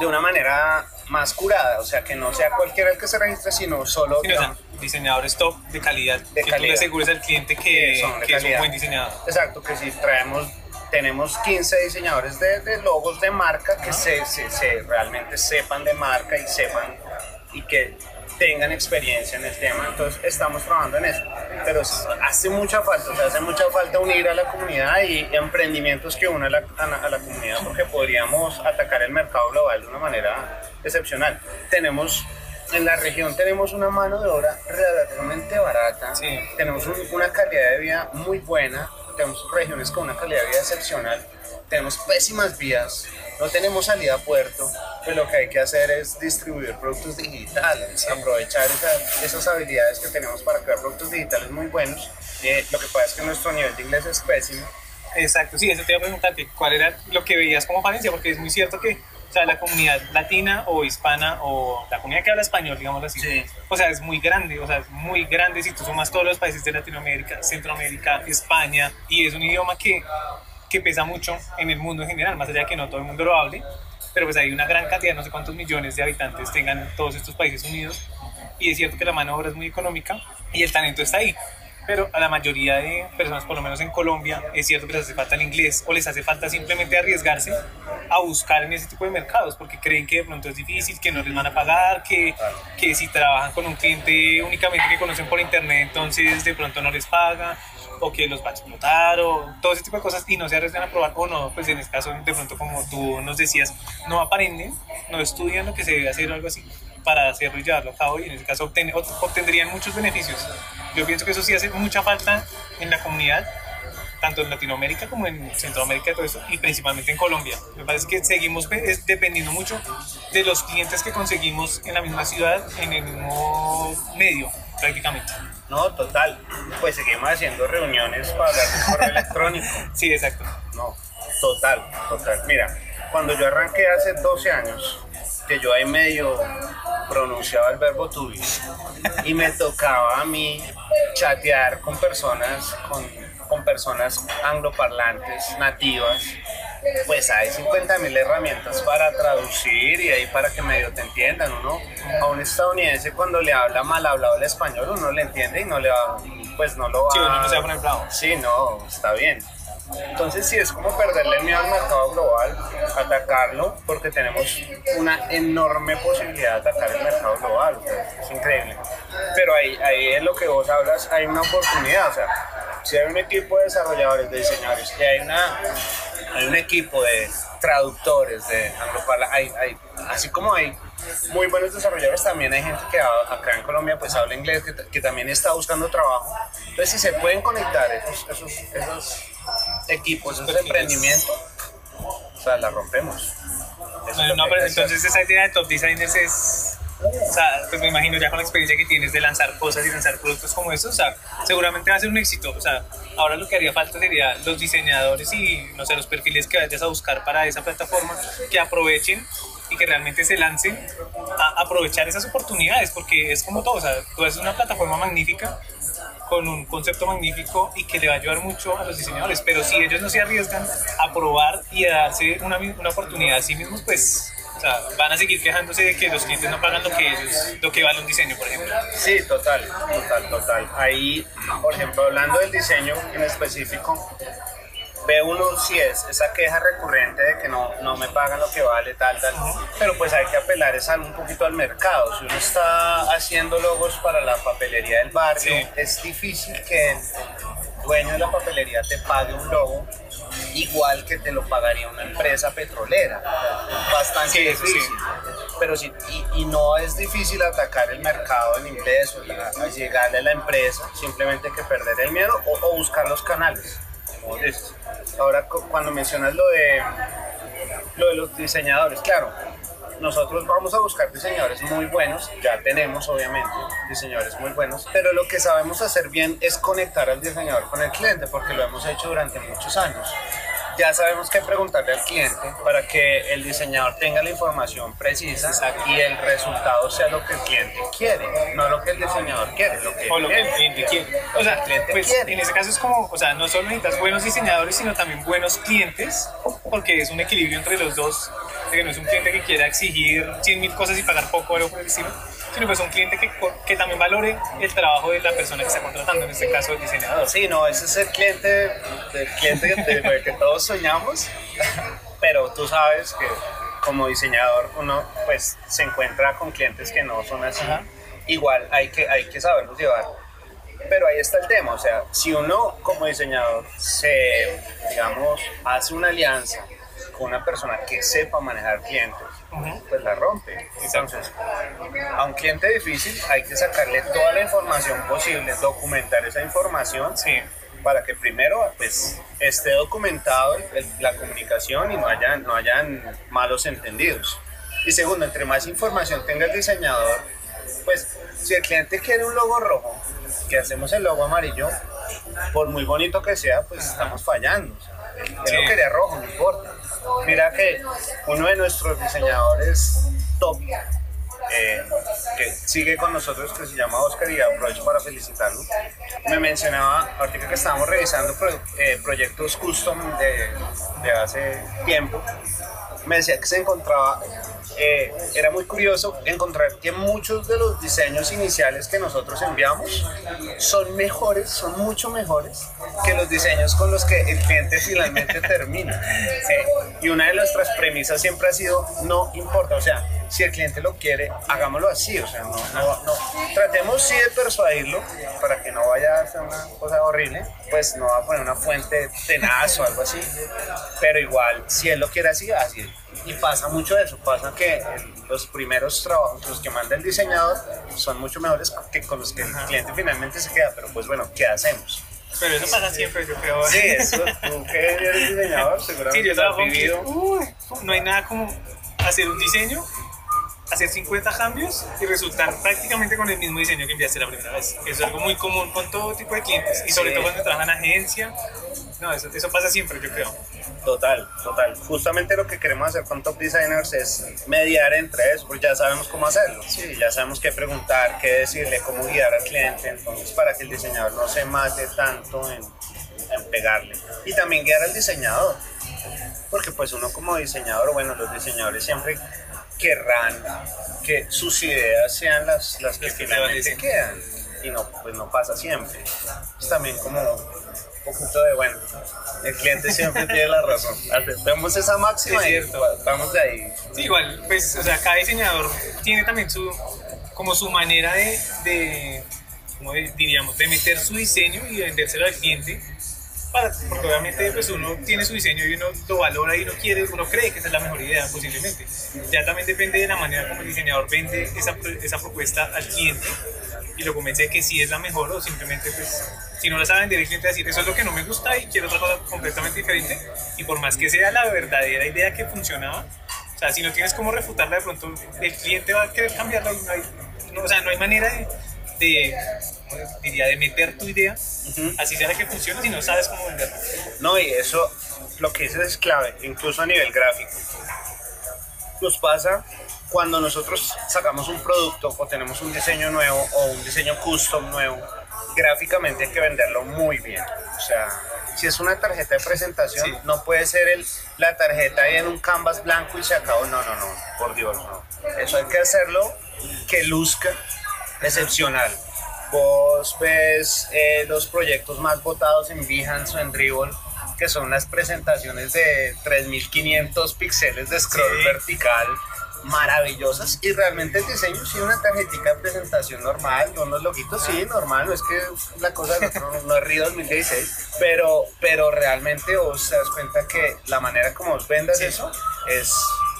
de una manera más curada, o sea, que no sea cualquiera el que se registre, sino solo Sí, o sea, diseñadores top de calidad, De que tú calidad. le asegures al cliente que, que es un buen diseñador. Exacto, que si traemos, tenemos 15 diseñadores de, de logos de marca que se, se- se realmente sepan de marca y sepan y que tengan experiencia en el tema. Entonces estamos trabajando en eso. Pero hace mucha falta, o sea, hace mucha falta unir a la comunidad y emprendimientos que unan a la, a la- a la comunidad porque podríamos atacar el mercado global de una manera excepcional. Tenemos en la región tenemos una mano de obra relativamente barata, Sí. tenemos un- una calidad de vida muy buena, tenemos regiones con una calidad de vida excepcional, tenemos pésimas vías, no tenemos salida a puerto, pues lo que hay que hacer es distribuir productos digitales, aprovechar esa- esas habilidades que tenemos para crear productos digitales muy buenos. Eh, lo que pasa es que nuestro nivel de inglés es pésimo. Exacto, sí, eso te iba a preguntar, cuál era lo que veías como falencia, porque es muy cierto que o sea, la comunidad latina o hispana o la comunidad que habla español, digamos así, Sí. o sea, es muy grande, o sea, es muy grande si tú sumas todos los países de Latinoamérica, Centroamérica, España, y es un idioma que, que pesa mucho en el mundo en general, más allá de que no todo el mundo lo hable, pero pues hay una gran cantidad, no sé cuántos millones de habitantes tengan todos estos países unidos, y es cierto que la mano de obra es muy económica y el talento está ahí. Pero a la mayoría de personas, por lo menos en Colombia, es cierto que les hace falta el inglés o les hace falta simplemente arriesgarse a buscar en ese tipo de mercados porque creen que de pronto es difícil, que no les van a pagar, que, que si trabajan con un cliente únicamente que conocen por internet, entonces de pronto no les paga o que los va a explotar o todo ese tipo de cosas y no se arriesgan a probar o no, pues en este caso de pronto como tú nos decías, no aprenden, no estudian lo que se debe hacer o algo así para hacerlo y llevarlo a cabo y en ese caso obten- obtendrían muchos beneficios. Yo pienso que eso sí hace mucha falta en la comunidad, tanto en Latinoamérica como en Centroamérica y todo eso, y principalmente en Colombia. Me parece que seguimos pe- es dependiendo mucho de los clientes que conseguimos en la misma ciudad, en el mismo medio, prácticamente. No, total. Pues seguimos haciendo reuniones para hablar de correo electrónico. Sí, exacto. No, total, total. Mira, cuando yo arranqué hace 12 años, que yo ahí medio pronunciaba el verbo be, y me tocaba a mí chatear con personas, con, con personas angloparlantes, nativas, pues hay 50 mil herramientas para traducir y ahí para que medio te entiendan. Uno a un estadounidense cuando le habla mal hablado el español, uno le entiende y no le va, pues no lo va Sí, uno no se va bravo. Sí, no, está bien. Entonces sí, es como perderle el miedo al mercado global, atacarlo, porque tenemos una enorme posibilidad de atacar el mercado global, o sea, es increíble. Pero ahí, ahí en lo que vos hablas hay una oportunidad, o sea, si hay un equipo de desarrolladores, de diseñadores, y hay, una, hay un equipo de traductores, de angloparla, hay, hay, así como hay muy buenos desarrolladores, también hay gente que acá en Colombia pues habla inglés, que, que también está buscando trabajo. Entonces si se pueden conectar esos, esos, esos equipos, esos emprendimientos, o sea, la rompemos. Eso No, pero entonces esa idea de top designers es. O sea, pues me imagino ya con la experiencia que tienes de lanzar cosas y lanzar productos como estos, o sea, seguramente va a ser un éxito. O sea, ahora lo que haría falta sería los diseñadores y, no sé, los perfiles que vayas a buscar para esa plataforma que aprovechen y que realmente se lancen a aprovechar esas oportunidades, porque es como todo, o sea, tú haces una plataforma magnífica con un concepto magnífico y que le va a ayudar mucho a los diseñadores, pero si ellos no se arriesgan a probar y a darse una, una oportunidad a sí mismos, pues o sea, van a seguir quejándose de que los clientes no pagan lo que ellos, lo que vale un diseño, por ejemplo. Sí, total, total, total. Ahí, por ejemplo, hablando del diseño en específico, ve uno si es esa queja recurrente de que no, no me pagan lo que vale, tal, tal. Pero pues hay que apelar es un poquito al mercado. Si uno está haciendo logos para la papelería del barrio, Sí. es difícil que el dueño de la papelería te pague un logo igual que te lo pagaría una empresa petrolera. Bastante Sí, eso sí. difícil. Pero sí, y, y no es difícil atacar el mercado en inglés o la- a llegarle a la empresa, simplemente hay que perder el miedo o, o buscar los canales. Ahora, cu- cuando mencionas lo de, lo de los diseñadores, claro, nosotros vamos a buscar diseñadores muy buenos, ya tenemos obviamente diseñadores muy buenos, pero lo que sabemos hacer bien es conectar al diseñador con el cliente, porque lo hemos hecho durante muchos años. Ya sabemos qué preguntarle al cliente para que el diseñador tenga la información precisa y el resultado sea lo que el cliente quiere, no lo que el diseñador quiere, lo que O lo que el cliente quiere. O sea, pues quiere. en ese caso es como, o sea, no solo necesitas buenos diseñadores, sino también buenos clientes, porque es un equilibrio entre los dos, de que no es un cliente que quiera exigir 100 mil cosas y pagar poco o algo por el estilo, sino pues un cliente que, que también valore el trabajo de la persona que está contratando, en este caso el diseñador. Sí, no, ese es el cliente, el cliente que, del que todos soñamos, pero tú sabes que como diseñador uno pues se encuentra con clientes que no son así. Ajá. Igual hay que, hay que saberlos llevar. Pero ahí está el tema, o sea, si uno como diseñador se, digamos, hace una alianza con una persona que sepa manejar clientes, Pues la rompe. Entonces, a un cliente difícil hay que sacarle toda la información posible, documentar esa información Sí. para que primero pues esté documentado el- la comunicación y no hayan, no hayan malos entendidos. Y segundo, entre más información tenga el diseñador, pues si el cliente quiere un logo rojo, que hacemos el logo amarillo, por muy bonito que sea, pues estamos fallando. Él Sí. lo quería rojo, no importa. Mira que uno de nuestros diseñadores top eh, que sigue con nosotros, que se llama Oscar, y aprovecho para felicitarlo. Me mencionaba, ahorita que estábamos revisando eh, proyectos custom de hace tiempo, me decía que se encontraba, eh, era muy curioso encontrar que muchos de los diseños iniciales que nosotros enviamos son mejores, son mucho mejores que los diseños con los que el cliente finalmente termina. Y una de nuestras premisas siempre ha sido, no importa, o sea, si el cliente lo quiere, hagámoslo así, o sea, no, no, no. Tratemos sí de persuadirlo para que no vaya a hacer una cosa horrible, pues no va a poner una fuente tenaz o algo así, pero igual, si él lo quiere así, así. Y pasa mucho eso, pasa que los primeros trabajos, los que manda el diseñador, son mucho mejores que con los que el cliente finalmente se queda, pero pues bueno, ¿qué hacemos? Pero eso pasa siempre, yo creo. Sí, eso, tú que eres diseñador, seguramente Sí, yo trabajo vivido. Uy, no hay nada como hacer un diseño hacer 50 cambios y resultar prácticamente con el mismo diseño que enviaste la primera vez. Eso es algo muy común con todo tipo de clientes y sobre todo cuando trabajan en agencia. No, eso, eso pasa siempre, yo creo. Total, total. Justamente lo que queremos hacer con Top Designers es mediar entre eso, porque ya sabemos cómo hacerlo. Sí, ya sabemos qué preguntar, qué decirle, cómo guiar al cliente, entonces para que el diseñador no se mate tanto en, en pegarle. Y también guiar al diseñador, porque pues uno como diseñador, bueno, los diseñadores siempre querrán que sus ideas sean las, las que finalmente quedan. Y no, pues no pasa siempre. Es también como un poquito de, bueno, el cliente siempre tiene la razón. Aceptemos esa máxima y vamos de ahí. Sí, igual, pues, o sea, cada diseñador tiene también su, como su manera de, de como diríamos, de meter su diseño y vendérselo al cliente porque obviamente pues uno tiene su diseño y uno lo valora y uno quiere, uno cree que esa es la mejor idea posiblemente. Ya también depende de la manera como el diseñador vende esa, esa propuesta al cliente y lo convence de que sí es la mejor o simplemente pues si no la saben vender el cliente decir eso es lo que no me gusta y quiero otra cosa completamente diferente y por más que sea la verdadera idea que funcionaba, o sea, si no tienes cómo refutarla de pronto el cliente va a querer cambiarla y no hay, no, o sea, no hay manera de, de diría, de meter tu idea, así sea que funcione si no sabes cómo venderla. No, y eso, lo que dices es clave, incluso a nivel gráfico. Nos pasa cuando nosotros sacamos un producto o tenemos un diseño nuevo o un diseño custom nuevo, gráficamente hay que venderlo muy bien. O sea, si es una tarjeta de presentación, no puede ser el, la tarjeta ahí en un canvas blanco y se acabó. No, no, no, por Dios, no. Eso hay que hacerlo que luzca excepcional. Vos ves eh, los proyectos más votados en Behance o en Dribble, que son las presentaciones de 3500 píxeles de scroll vertical maravillosas y realmente el diseño sí una tarjetita de presentación normal, no unos loquitos, sí, normal, no es que la cosa no, es Río 2016, pero, pero realmente vos te das cuenta que la manera como vos vendas eso es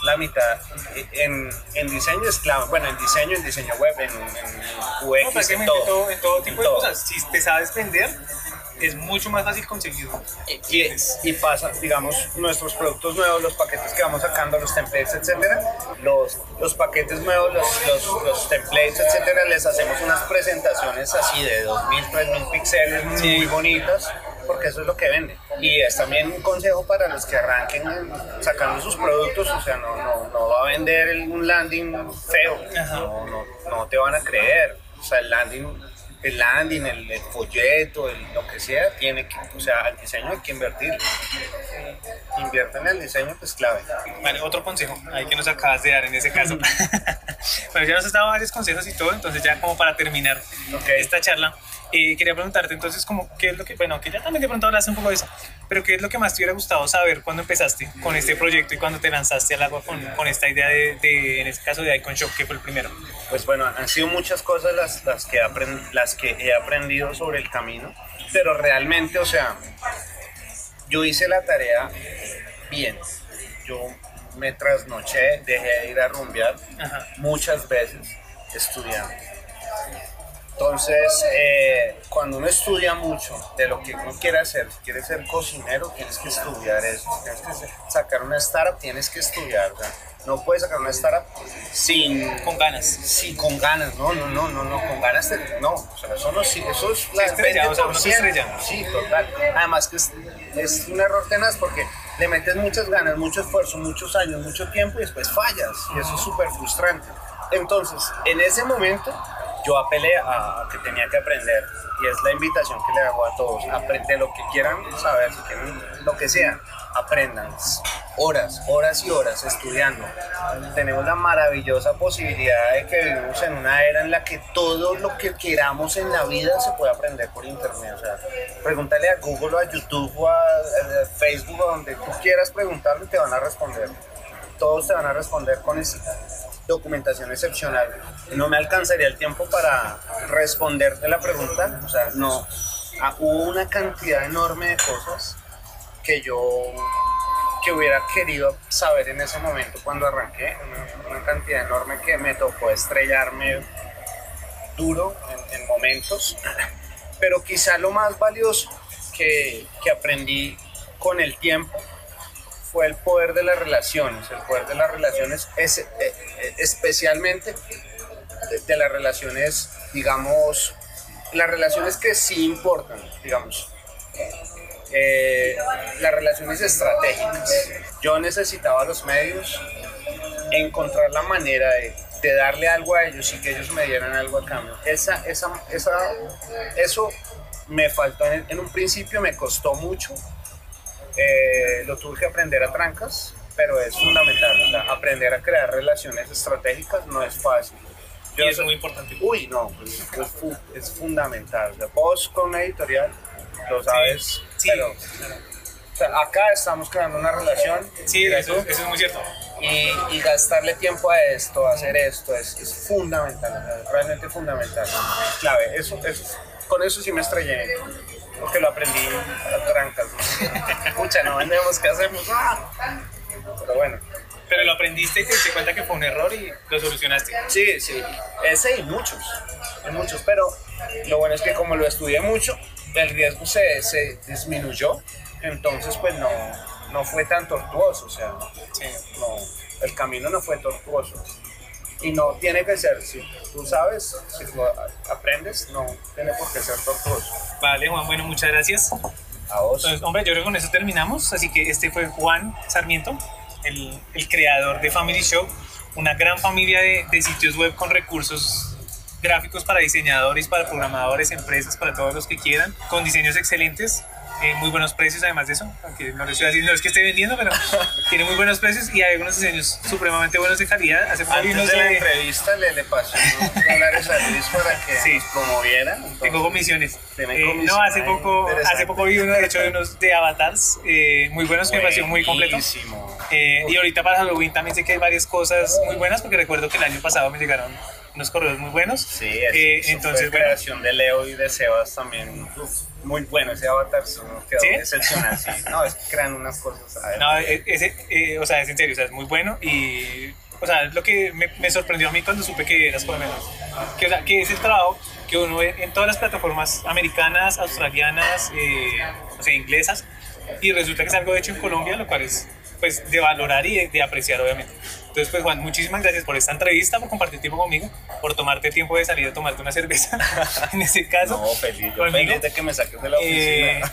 la mitad en, en diseño es clave. Bueno, en diseño, en diseño web, en, en UX, en todo. En todo tipo de cosas. Si te sabes vender, es mucho más fácil conseguirlo. Y, y, pasa, digamos, nuestros productos nuevos, los paquetes que vamos sacando, los templates, etcétera, los, los paquetes nuevos, los, los, los templates, etcétera, les hacemos unas presentaciones así de 2000, 3000 píxeles muy bonitas porque eso es lo que vende. Y es también un consejo para los que arranquen sacando sus productos, o sea, no, no, no va a vender un landing feo, no, no, no te van a creer. O sea, el landing el landing, el, folleto, el, lo que sea, tiene que, o sea, al diseño hay que invertir. Invierte en el diseño, pues clave. Vale, otro consejo, ahí que nos acabas de dar en ese caso. bueno, ya nos has dado varios consejos y todo, entonces ya como para terminar esta charla, eh, quería preguntarte entonces como qué es lo que, bueno, que ya también de pronto hablaste un poco de eso, pero qué es lo que más te hubiera gustado saber cuando empezaste con este proyecto y cuando te lanzaste al agua con, con esta idea de, de, en este caso de Icon Shop, que fue el primero. Pues bueno, han sido muchas cosas las, las, que, las que he aprendido sobre el camino, pero realmente, o sea, yo hice la tarea bien. Yo me trasnoché, dejé de ir a rumbear muchas veces estudiando entonces, eh, cuando uno estudia mucho de lo que uno quiere hacer, si quieres ser cocinero, tienes que estudiar eso. Tienes que sacar una startup, tienes que estudiar. No puedes sacar una startup sin... Con ganas. Sí, con ganas. No, no, no, no, no. Con ganas de... No, o sea, eso, no, sí, eso es la estrella, o sea, Sí, total. Además que es, es un error tenaz porque le metes muchas ganas, mucho esfuerzo, muchos años, mucho tiempo y después fallas. Y eso es súper frustrante. Entonces, en ese momento yo apelé a que tenía que aprender y es la invitación que le hago a todos, aprende lo que quieran saber, lo que sea, aprendan horas, horas y horas estudiando. Tenemos la maravillosa posibilidad de que vivimos en una era en la que todo lo que queramos en la vida se puede aprender por internet. O sea, pregúntale a Google o a YouTube o a, Facebook o donde tú quieras preguntarle te van a responder. Todos te van a responder con documentación excepcional. No me alcanzaría el tiempo para responderte la pregunta, o sea, no. Ah, hubo una cantidad enorme de cosas que yo que hubiera querido saber en ese momento cuando arranqué, una, cantidad enorme que me tocó estrellarme duro en, momentos, pero quizá lo más valioso que, que aprendí con el tiempo fue el poder de las relaciones, el poder de las relaciones es, eh, eh, especialmente de, las relaciones, digamos, las relaciones que sí importan, digamos. Eh, las relaciones estratégicas. Yo necesitaba los medios, encontrar la manera de, de darle algo a ellos y que ellos me dieran algo a cambio. Esa, esa, esa, eso me faltó en, en un principio, me costó mucho. Eh, lo tuve que aprender a trancas, pero es fundamental. o sea, aprender a crear relaciones estratégicas no es fácil. Y eso es muy importante. Uy, no, pues, es, es fundamental. O sea, vos con una editorial lo sabes, Sí, pero claro. o sea, acá estamos creando una relación Sí, eso, eso es muy cierto. y, y gastarle tiempo a esto, a hacer esto, es, es fundamental, realmente fundamental. Clave, eso, eso, con eso sí me estrellé, porque lo aprendí a trancas. Escucha, no vendemos, ¿qué hacemos? Pero bueno. Pero lo aprendiste y te diste cuenta que fue un error y lo solucionaste. Sí, sí, ese y muchos, y muchos, pero lo bueno es que como lo estudié mucho, el riesgo se, se disminuyó, entonces pues no, no fue tan tortuoso, o sea, Sí. no, el camino no fue tortuoso. Y no tiene que ser, si tú sabes, si tú aprendes, no tiene por qué ser tortuoso. Vale, Juan, bueno, muchas gracias. A vos. Entonces, hombre, yo creo que con eso terminamos. Así que este fue Juan Sarmiento, el, el creador de Family Shop, una gran familia de, de sitios web con recursos gráficos para diseñadores, para programadores, empresas, para todos los que quieran, con diseños excelentes. Eh, muy buenos precios además de eso, aunque no, lo estoy haciendo, no es que esté vendiendo, pero tiene muy buenos precios y hay algunos diseños supremamente buenos de calidad. Hace Antes unos de la de- entrevista le, le pasé unos dólares a Luis para que Sí. nos promoviera. entonces- Tengo comisiones. Eh, no, hace poco, hace poco vi uno, de hecho, de unos de avatars eh, muy buenos, que me pareció muy completo. Eh, y ahorita para Halloween también sé que hay varias cosas muy buenas, porque recuerdo que el año pasado me llegaron unos correos muy buenos. Sí, Eh, eso entonces, fue bueno. creación de Leo y de Sebas también. uf, muy bueno ese avatar, nos quedó ¿Sí? excepcional. Sí. No, es que crean unas cosas. a ver. No, e- ese, eh, o sea, es en serio, o sea, es muy bueno y, o sea, es lo que me, me sorprendió a mí cuando supe que eras colombiano. Que, o sea, que es el trabajo que uno ve en todas las plataformas americanas, australianas, eh, o sea, inglesas, y resulta que es algo hecho en Colombia, lo cual es, pues, de valorar y de, de apreciar, obviamente. Entonces, pues, Juan, muchísimas gracias por esta entrevista, por compartir tiempo conmigo, por tomarte tiempo de salir a tomarte una cerveza, en ese caso. No, feliz, yo feliz de que me saques de la Eh, oficina.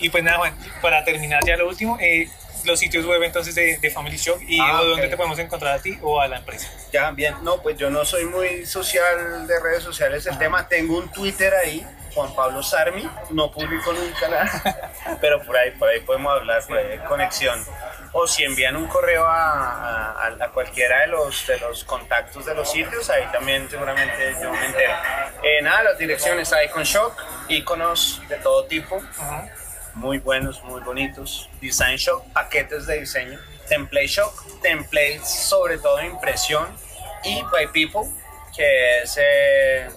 y, y pues nada, Juan, para terminar ya lo último, eh, los sitios web entonces de, de Family Shop y Ah, dónde te podemos encontrar a ti o a la empresa. Ya, bien. No, pues yo no soy muy social de redes sociales. El tema, tengo un Twitter ahí, Juan Pablo Sarmi. No publico nunca nada, pero por ahí, por ahí podemos hablar, por ahí hay conexión. O si envían un correo a, a- cualquiera de los, de los contactos de los sitios, ahí también seguramente yo me entero. Eh, nada, las direcciones Icon Shop, iconos de todo tipo, muy buenos, muy bonitos. Design Shop, paquetes de diseño. Template Shop, templates sobre todo impresión. Y By People, que es eh,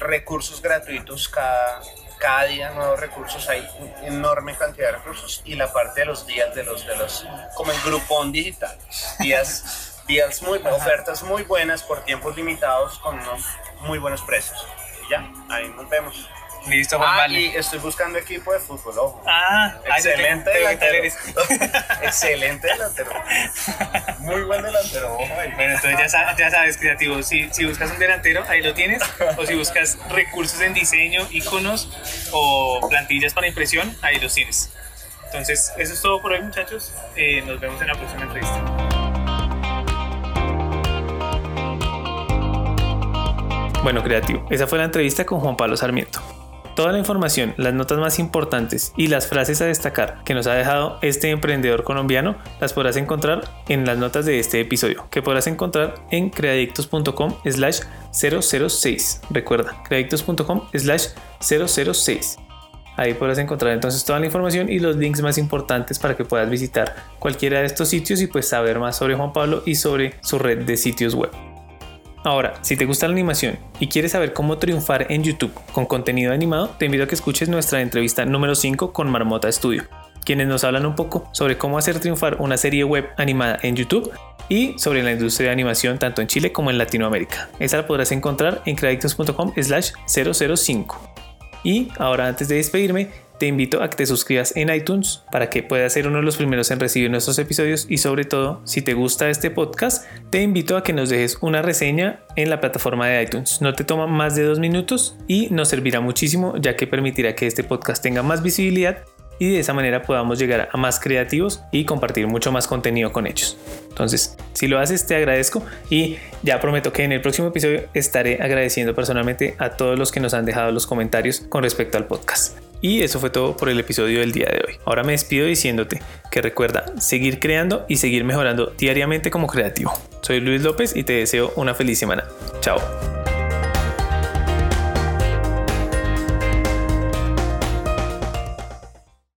recursos gratuitos cada, cada día, nuevos recursos. Hay enorme cantidad de recursos. Y la parte de los días, de los, de los como el grupón digital. Días, días muy, ofertas muy buenas por tiempos limitados con unos muy buenos precios. Y ya, ahí nos vemos. Listo, Juan, Ah, vale. y estoy buscando equipo de fútbol, ojo. Ah, ah, Excelente te- te- delantero. eres. Excelente delantero. Muy buen delantero, ojo ahí. Bueno, entonces ya, sa- ya sabes, creativo, si, si buscas un delantero, ahí lo tienes, o si buscas recursos en diseño, iconos o plantillas para impresión, ahí los tienes. Entonces, eso es todo por hoy, muchachos. Eh, nos vemos en la próxima entrevista. Bueno, creativo, esa fue la entrevista con Juan Pablo Sarmiento. Toda la información, las notas más importantes y las frases a destacar que nos ha dejado este emprendedor colombiano las podrás encontrar en las notas de este episodio, que podrás encontrar en creadictos.com slash 006. Recuerda, creadictos.com slash 006. Ahí podrás encontrar entonces toda la información y los links más importantes para que puedas visitar cualquiera de estos sitios y pues saber más sobre Juan Pablo y sobre su red de sitios web. Ahora, si te gusta la animación y quieres saber cómo triunfar en YouTube con contenido animado, te invito a que escuches nuestra entrevista número 5 con Marmota Studio, quienes nos hablan un poco sobre cómo hacer triunfar una serie web animada en YouTube y sobre la industria de animación tanto en Chile como en Latinoamérica. Esa la podrás encontrar en creadictos.com slash 005. Y ahora antes de despedirme, te invito a que te suscribas en iTunes para que puedas ser uno de los primeros en recibir nuestros episodios y sobre todo, si te gusta este podcast, te invito a que nos dejes una reseña en la plataforma de iTunes. No te toma más de dos minutos y nos servirá muchísimo ya que permitirá que este podcast tenga más visibilidad y de esa manera podamos llegar a más creativos y compartir mucho más contenido con ellos. Entonces, si lo haces, te agradezco y ya prometo que en el próximo episodio estaré agradeciendo personalmente a todos los que nos han dejado los comentarios con respecto al podcast. Y eso fue todo por el episodio del día de hoy. Ahora me despido diciéndote que recuerda seguir creando y seguir mejorando diariamente como creativo. Soy Luis López y te deseo una feliz semana. Chao.